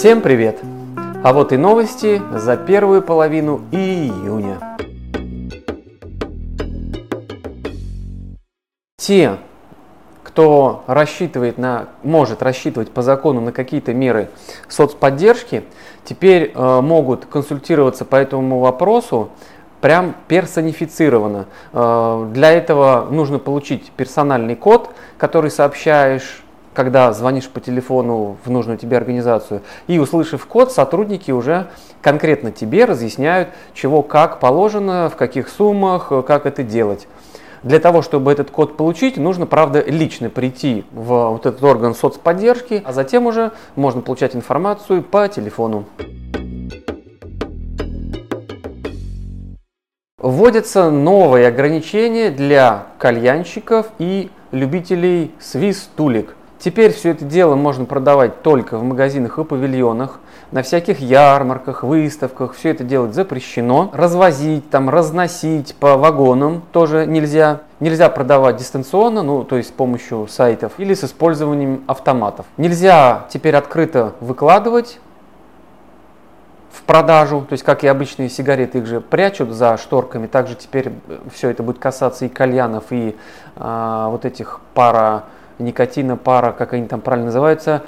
Всем привет! А вот и новости за первую половину июня. Те, кто рассчитывает на, может рассчитывать по закону на какие-то меры соцподдержки, теперь э, могут консультироваться по этому вопросу прям персонифицированно. Э, для этого нужно получить персональный код, который сообщаешь когда звонишь по телефону в нужную тебе организацию, и услышав код, сотрудники уже конкретно тебе разъясняют, чего как положено, в каких суммах, как это делать. Для того, чтобы этот код получить, нужно, правда, лично прийти в вот этот орган соцподдержки, а затем уже можно получать информацию по телефону. Вводятся новые ограничения для кальянщиков и любителей свистулек. Теперь все это дело можно продавать только в магазинах и павильонах, на всяких ярмарках, выставках. Все это делать запрещено. Развозить, там, разносить по вагонам тоже нельзя. Нельзя продавать дистанционно, ну, то есть с помощью сайтов или с использованием автоматов. Нельзя теперь открыто выкладывать в продажу, то есть как и обычные сигареты, их же прячут за шторками, также теперь все это будет касаться и кальянов, и а, вот этих пара никотина, пара, как они там правильно называются.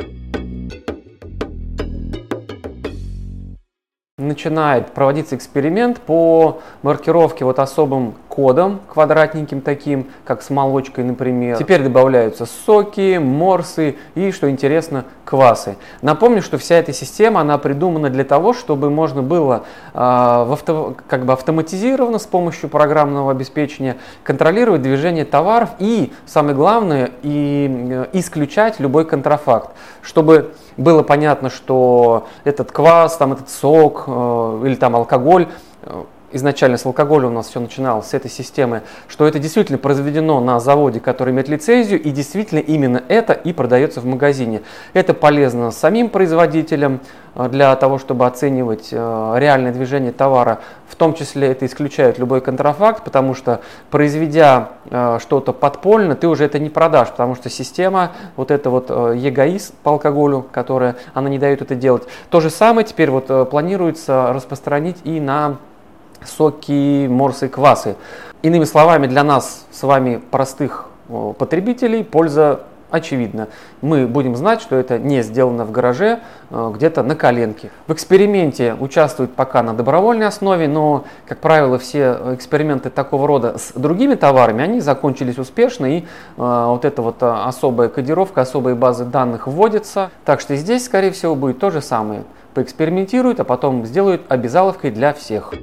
Начинает проводиться эксперимент по маркировке вот особым кодом, квадратненьким таким, как с молочкой, например. Теперь добавляются соки, морсы и, что интересно, квасы. Напомню, что вся эта система, она придумана для того, чтобы можно было э, в авто, как бы автоматизированно с помощью программного обеспечения контролировать движение товаров и, самое главное, и э, исключать любой контрафакт, чтобы было понятно, что этот квас, там этот сок э, или там алкоголь э, изначально с алкоголем у нас все начиналось, с этой системы, что это действительно произведено на заводе, который имеет лицензию, и действительно именно это и продается в магазине. Это полезно самим производителям э, для того, чтобы оценивать э, реальное движение товара. В том числе это исключает любой контрафакт, потому что произведя э, что-то подпольно, ты уже это не продашь, потому что система, вот это вот ЕГАИС по алкоголю, которая, она не дает это делать. То же самое теперь вот планируется распространить и на соки, морсы, квасы. Иными словами, для нас с вами простых потребителей польза очевидна. Мы будем знать, что это не сделано в гараже, где-то на коленке. В эксперименте участвуют пока на добровольной основе, но, как правило, все эксперименты такого рода с другими товарами, они закончились успешно, и вот эта вот особая кодировка, особые базы данных вводятся. Так что здесь, скорее всего, будет то же самое. Поэкспериментируют, а потом сделают обязаловкой для всех.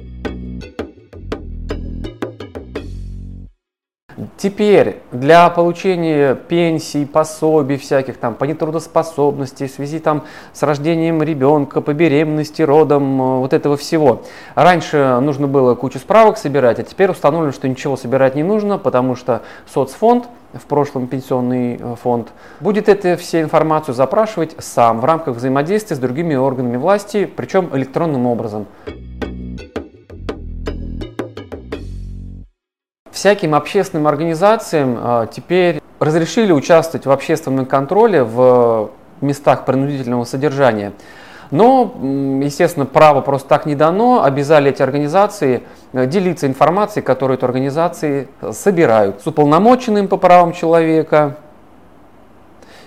Теперь для получения пенсий, пособий всяких там по нетрудоспособности, в связи там с рождением ребенка, по беременности, родом, э, вот этого всего. Раньше нужно было кучу справок собирать, а теперь установлено, что ничего собирать не нужно, потому что соцфонд, в прошлом пенсионный э, фонд, будет эту всю информацию запрашивать сам в рамках взаимодействия с другими органами власти, причем электронным образом. Всяким общественным организациям а, теперь разрешили участвовать в общественном контроле в местах принудительного содержания. Но, естественно, право просто так не дано. Обязали эти организации э, делиться информацией, которую эти организации собирают с уполномоченным по правам человека.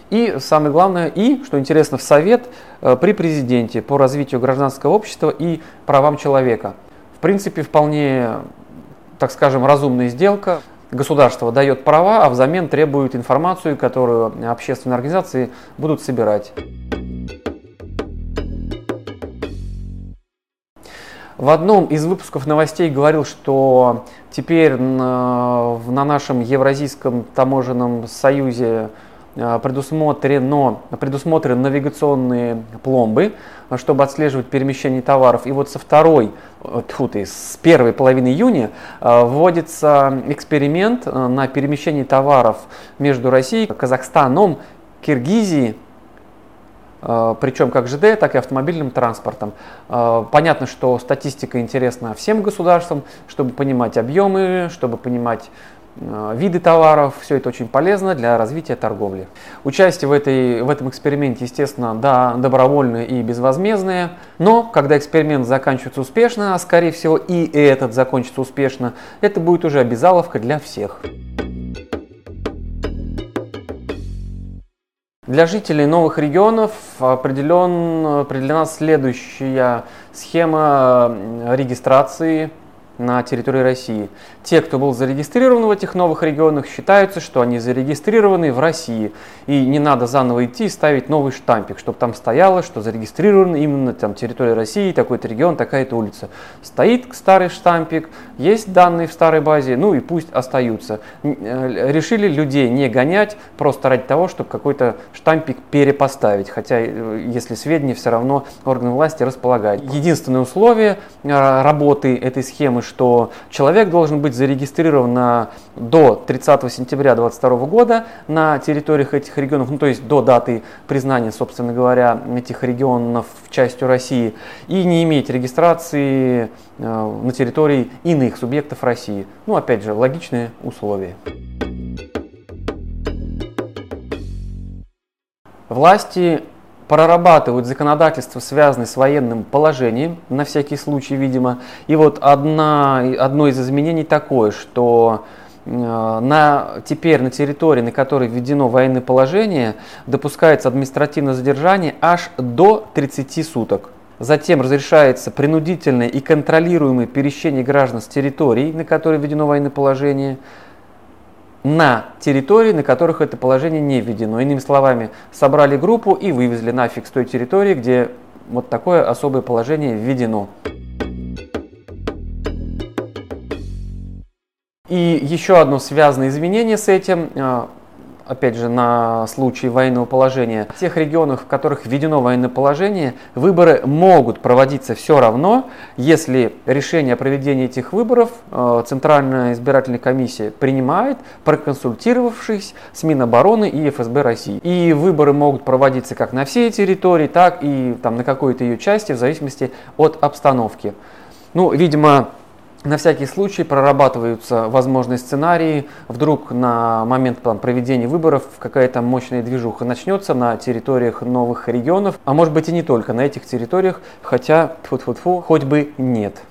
И самое главное, и, что интересно, в Совет э, при президенте по развитию гражданского общества и правам человека. В принципе, вполне так скажем, разумная сделка. Государство дает права, а взамен требует информацию, которую общественные организации будут собирать. В одном из выпусков новостей говорил, что теперь на, на нашем Евразийском таможенном союзе предусмотрено, предусмотрены навигационные пломбы, чтобы отслеживать перемещение товаров. И вот со второй, тьфу ты, с первой половины июня а, вводится эксперимент а, на перемещение товаров между Россией, Казахстаном, Киргизией, причем как ЖД, так и автомобильным транспортом. Понятно, что статистика интересна всем государствам, чтобы понимать объемы, чтобы понимать э, виды товаров. Все это очень полезно для развития торговли. Участие в, этой, в этом эксперименте, естественно, да, добровольное и безвозмездное. Но когда эксперимент заканчивается успешно, а скорее всего и этот закончится успешно, это будет уже обязаловка для всех. Для жителей новых регионов определен, определена следующая схема регистрации на территории России. Те, кто был зарегистрирован в этих новых регионах, считаются, что они зарегистрированы в России. И не надо заново идти и ставить новый штампик, чтобы там стояло, что зарегистрирован именно там территория России, такой-то регион, такая-то улица. Стоит старый штампик, есть данные в старой базе, ну и пусть остаются. Э, решили людей не гонять просто ради того, чтобы какой-то штампик перепоставить, хотя э, если сведения все равно органы власти располагают. Единственное условие э, работы этой схемы, что человек должен быть зарегистрирован на, до 30 сентября 2022 года на территориях этих регионов, ну то есть до даты признания, собственно говоря, этих регионов частью России, и не иметь регистрации э, на территории иных субъектов России. Ну опять же, логичные условия. Власти прорабатывают законодательство, связанное с военным положением, на всякий случай, видимо. И вот одна, одно из изменений такое, что э, на, теперь на территории, на которой введено военное положение, допускается административное задержание аж до 30 суток. Затем разрешается принудительное и контролируемое перемещение граждан с территорий, на которой введено военное положение на территории, на которых это положение не введено. Иными словами, собрали группу и вывезли нафиг с той территории, где вот такое особое положение введено. И еще одно связанное изменение с этим а, опять же, на случай военного положения, в тех регионах, в которых введено военное положение, выборы могут проводиться все равно, если решение о проведении этих выборов э, Центральная избирательная комиссия принимает, проконсультировавшись с Минобороны и ФСБ России. И выборы могут проводиться как на всей территории, так и там, на какой-то ее части, в зависимости от обстановки. Ну, видимо, на всякий случай прорабатываются возможные сценарии. Вдруг на момент там, проведения выборов какая-то мощная движуха начнется на территориях новых регионов, а может быть и не только на этих территориях, хотя, тьфу-тьфу-тьфу, хоть бы нет.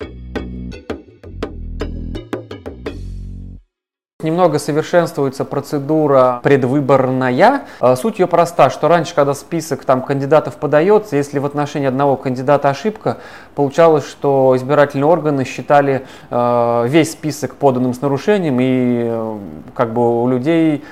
Немного совершенствуется процедура предвыборная. А, суть ее проста, что раньше, когда список там, кандидатов подается, если в отношении одного кандидата ошибка, получалось, что избирательные органы считали э, весь список поданным с нарушением, и э, как бы у людей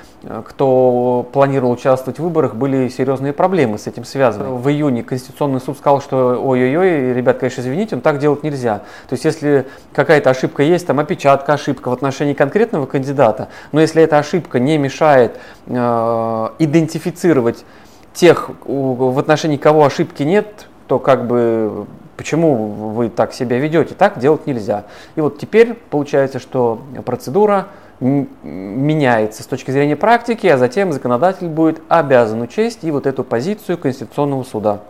кто планировал участвовать в выборах, были серьезные проблемы с этим связаны. В июне Конституционный суд сказал, что ой-ой-ой, ребят, конечно, извините, но так делать нельзя. То есть, если какая-то ошибка есть, там опечатка, ошибка в отношении конкретного кандидата, но если эта ошибка не мешает э, идентифицировать тех, в отношении кого ошибки нет, то как бы почему вы так себя ведете, так делать нельзя. И вот теперь получается, что процедура меняется с точки зрения практики, а затем законодатель будет обязан учесть и вот эту позицию Конституционного суда.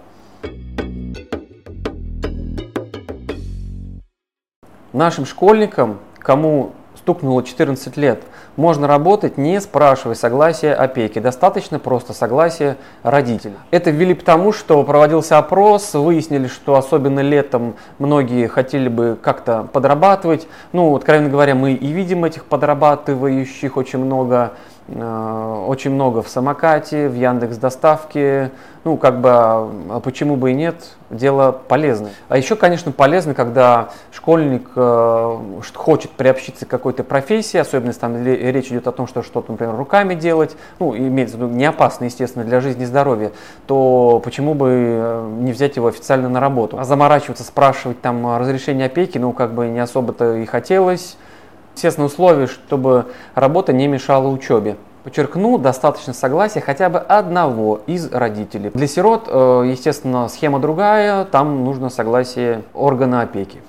Нашим школьникам, кому стукнуло 14 лет, можно работать, не спрашивая согласия опеки. Достаточно просто согласия родителей. Это ввели потому, что проводился опрос, выяснили, что особенно летом многие хотели бы как-то подрабатывать. Ну, откровенно говоря, мы и видим этих подрабатывающих очень много очень много в самокате, в Яндекс доставке. Ну, как бы, а, а почему бы и нет, дело полезное. А еще, конечно, полезно, когда школьник э, хочет приобщиться к какой-то профессии, особенно если там речь идет о том, что что-то, например, руками делать, ну, имеется в виду не опасно, естественно, для жизни и здоровья, то почему бы э, не взять его официально на работу? А заморачиваться, спрашивать там разрешение опеки, ну, как бы не особо-то и хотелось. Естественно, условие, чтобы работа не мешала учебе. Подчеркну, достаточно согласия хотя бы одного из родителей. Для сирот, э, естественно, схема другая, там нужно согласие органа опеки.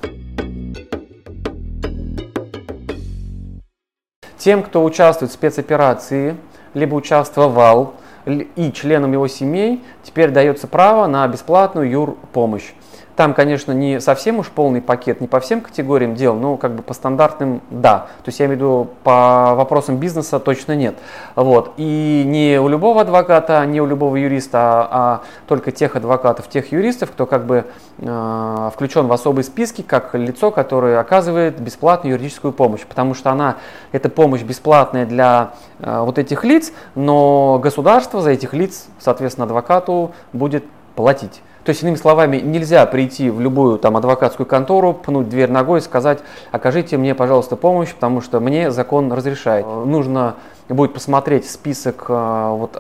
Тем, кто участвует в спецоперации, либо участвовал, и членам его семей, теперь дается право на бесплатную юрпомощь. Там, конечно, не совсем уж полный пакет, не по всем категориям дел, но как бы по стандартным да. То есть я имею в виду по вопросам бизнеса точно нет. Вот. И не у любого адвоката, не у любого юриста, а, а только тех адвокатов, тех юристов, кто как бы э, включен в особые списки, как лицо, которое оказывает бесплатную юридическую помощь. Потому что она, эта помощь бесплатная для э, вот этих лиц, но государство за этих лиц, соответственно, адвокату будет платить. То есть, иными словами, нельзя прийти в любую там адвокатскую контору, пнуть дверь ногой и сказать, окажите мне, пожалуйста, помощь, потому что мне закон разрешает. Нужно будет посмотреть список, э, вот,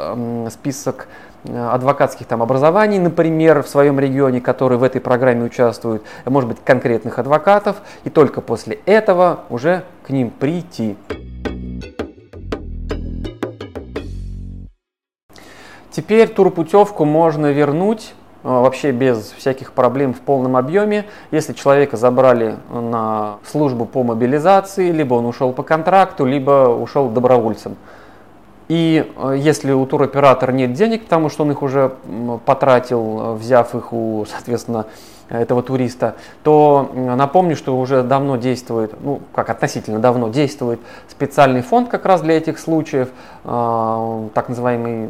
список э, адвокатских там образований, например, в своем регионе, которые в этой программе участвуют, может быть, конкретных адвокатов, и только после этого уже к ним прийти. Теперь турпутевку можно вернуть вообще без всяких проблем в полном объеме. Если человека забрали на службу по мобилизации, либо он ушел по контракту, либо ушел добровольцем. И э, если у туроператора нет денег, потому что он их уже потратил, взяв их у, соответственно, этого туриста, то напомню, что уже давно действует, ну как относительно давно действует специальный фонд как раз для этих случаев, э, так называемый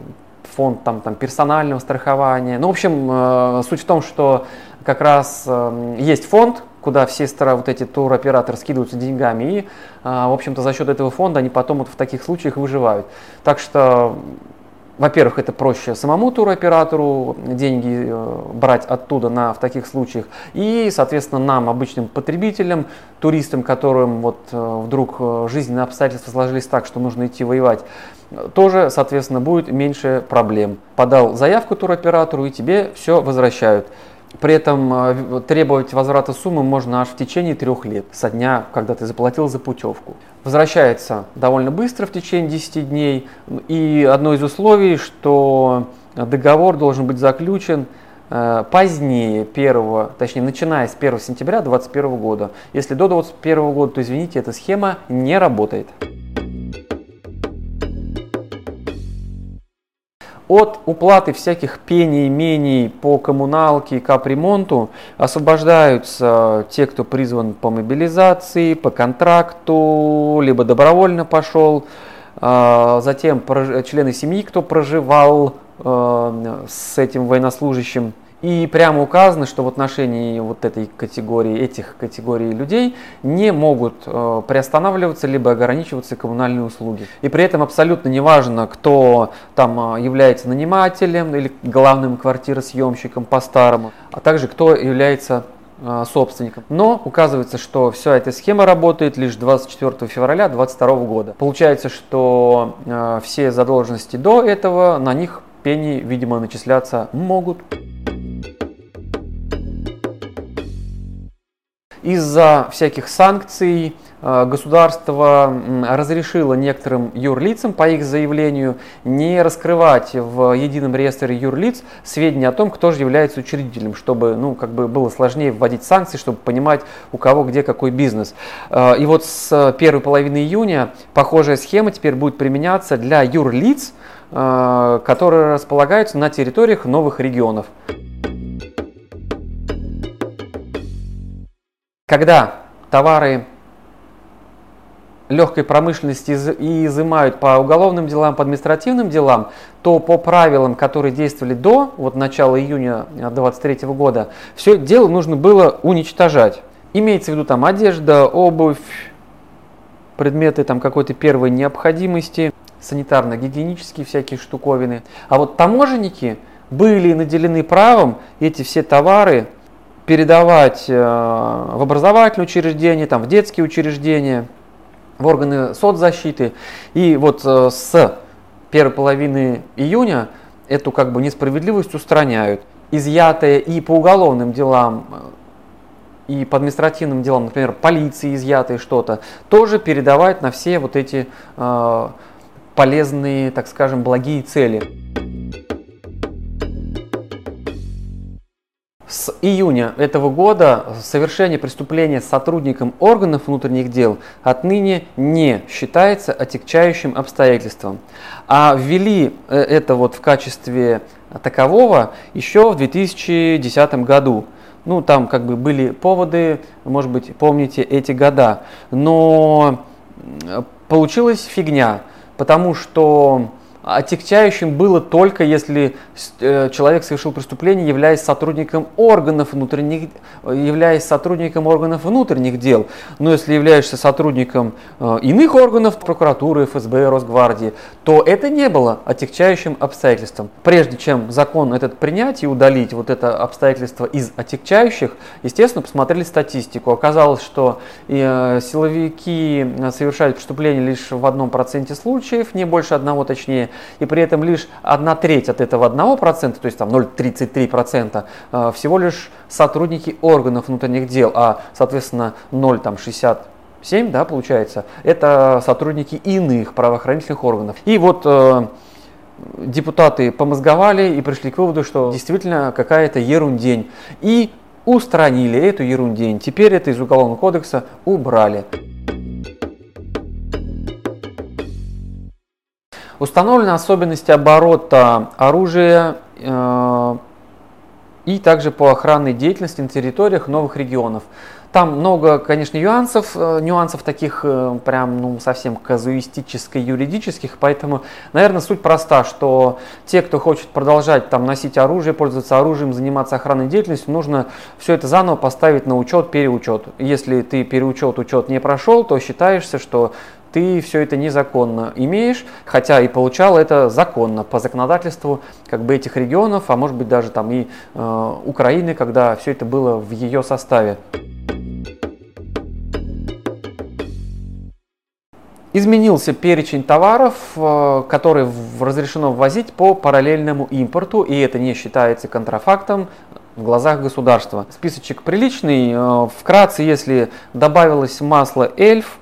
фонд там, там, персонального страхования. Ну, в общем, э, суть в том, что как раз э, есть фонд, куда все старые вот эти туроператоры скидываются деньгами, и, э, в общем-то, за счет этого фонда они потом вот в таких случаях выживают. Так что во-первых, это проще самому туроператору деньги э, брать оттуда на, в таких случаях. И, соответственно, нам, обычным потребителям, туристам, которым вот э, вдруг э, жизненные обстоятельства сложились так, что нужно идти воевать, тоже, соответственно, будет меньше проблем. Подал заявку туроператору, и тебе все возвращают. При этом э, требовать возврата суммы можно аж в течение трех лет, со дня, когда ты заплатил за путевку. Возвращается довольно быстро, в течение 10 дней. И одно из условий, что договор должен быть заключен э, позднее 1, точнее, начиная с 1 сентября 2021 года. Если до 2021 года, то извините, эта схема не работает. От уплаты всяких пений, мений по коммуналке и капремонту освобождаются те, кто призван по мобилизации, по контракту, либо добровольно пошел, а, затем члены семьи, кто проживал а, с этим военнослужащим и прямо указано, что в отношении вот этой категории, этих категорий людей не могут э, приостанавливаться либо ограничиваться коммунальные услуги. И при этом абсолютно неважно, кто там э, является нанимателем или главным квартиросъемщиком по-старому, а также кто является э, собственником. Но указывается, что вся эта схема работает лишь 24 февраля 2022 года. Получается, что э, все задолженности до этого на них пени, видимо, начисляться могут. Из-за всяких санкций э, государство разрешило некоторым юрлицам по их заявлению не раскрывать в едином реестре юрлиц сведения о том, кто же является учредителем, чтобы ну, как бы было сложнее вводить санкции, чтобы понимать, у кого где какой бизнес. Э, и вот с первой половины июня похожая схема теперь будет применяться для юрлиц, которые располагаются на территориях новых регионов. Когда товары легкой промышленности изымают по уголовным делам, по административным делам, то по правилам, которые действовали до вот, начала июня 2023 года, все дело нужно было уничтожать. Имеется в виду там одежда, обувь, предметы там какой-то первой необходимости, санитарно-гигиенические всякие штуковины. А вот таможенники были наделены правом эти все товары передавать э, в образовательные учреждения, там, в детские учреждения, в органы соцзащиты. И вот э, с первой половины июня эту как бы несправедливость устраняют. Изъятые и по уголовным делам, э, и по административным делам, например, полиции изъятые что-то, тоже передавать на все вот эти э, полезные, так скажем, благие цели. С июня этого года совершение преступления сотрудником органов внутренних дел отныне не считается отягчающим обстоятельством. А ввели э, это вот в качестве такового еще в 2010 году. Ну, там как бы были поводы, может быть, помните эти года. Но получилась фигня, потому что Отягчающим было только если э, человек совершил преступление, являясь сотрудником органов внутренних, являясь сотрудником органов внутренних дел. Но если являешься сотрудником э, иных органов, прокуратуры, ФСБ, Росгвардии, то это не было отягчающим обстоятельством. Прежде чем закон этот принять и удалить вот это обстоятельство из отягчающих, естественно, посмотрели статистику. Оказалось, что э, силовики совершают преступления лишь в одном проценте случаев, не больше одного точнее, и при этом лишь одна треть от этого 1%, то есть там 0,33% э, всего лишь сотрудники органов внутренних дел, а соответственно 0,67, да, получается, это сотрудники иных правоохранительных органов. И вот э, депутаты помозговали и пришли к выводу, что действительно какая-то ерундень. И устранили эту ерундень. Теперь это из Уголовного кодекса убрали. Установлены особенности оборота оружия э, и также по охранной деятельности на территориях новых регионов. Там много, конечно, нюансов, э, нюансов таких э, прям, ну, совсем казуистическо-юридических, поэтому, наверное, суть проста, что те, кто хочет продолжать там носить оружие, пользоваться оружием, заниматься охранной деятельностью, нужно все это заново поставить на учет, переучет. Если ты переучет, учет не прошел, то считаешься, что ты все это незаконно имеешь, хотя и получал это законно по законодательству как бы этих регионов, а может быть даже там и э, Украины, когда все это было в ее составе. Изменился перечень товаров, э, которые разрешено ввозить по параллельному импорту, и это не считается контрафактом в глазах государства. Списочек приличный. Э, вкратце, если добавилось масло эльф,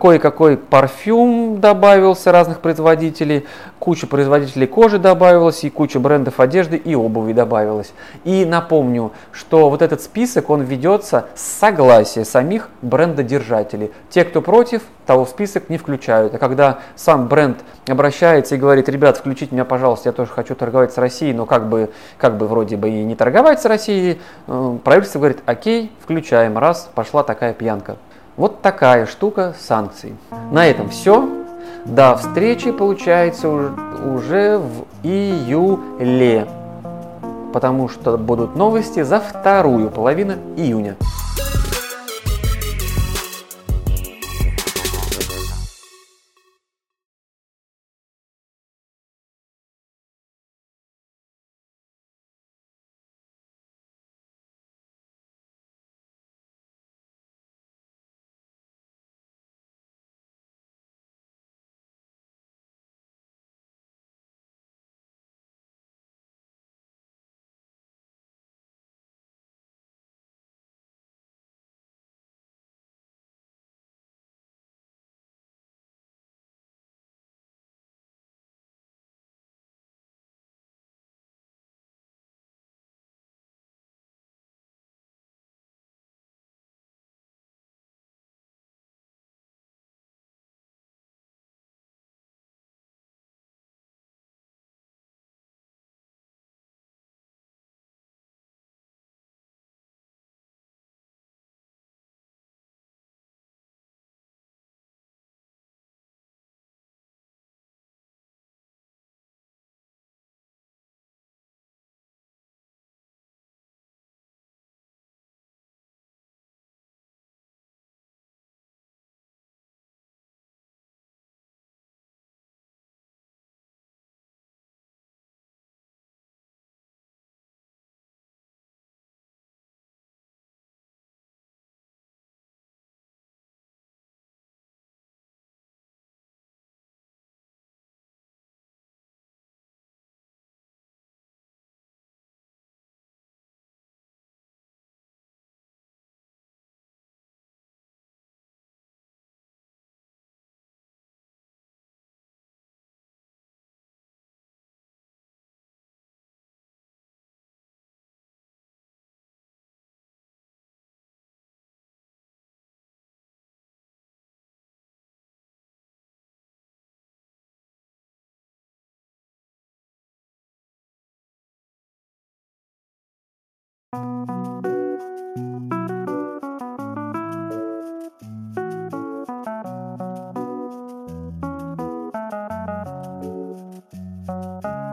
кое-какой парфюм добавился разных производителей, куча производителей кожи добавилась, и куча брендов одежды и обуви добавилась. И напомню, что вот этот список, он ведется с согласия самих брендодержателей. Те, кто против, того в список не включают. А когда сам бренд обращается и говорит, ребят, включите меня, пожалуйста, я тоже хочу торговать с Россией, но как бы, как бы вроде бы и не торговать с Россией, э, правительство говорит, окей, включаем, раз, пошла такая пьянка. Вот такая штука санкций. На этом все. До встречи, получается, уже в июле. Потому что будут новости за вторую половину июня.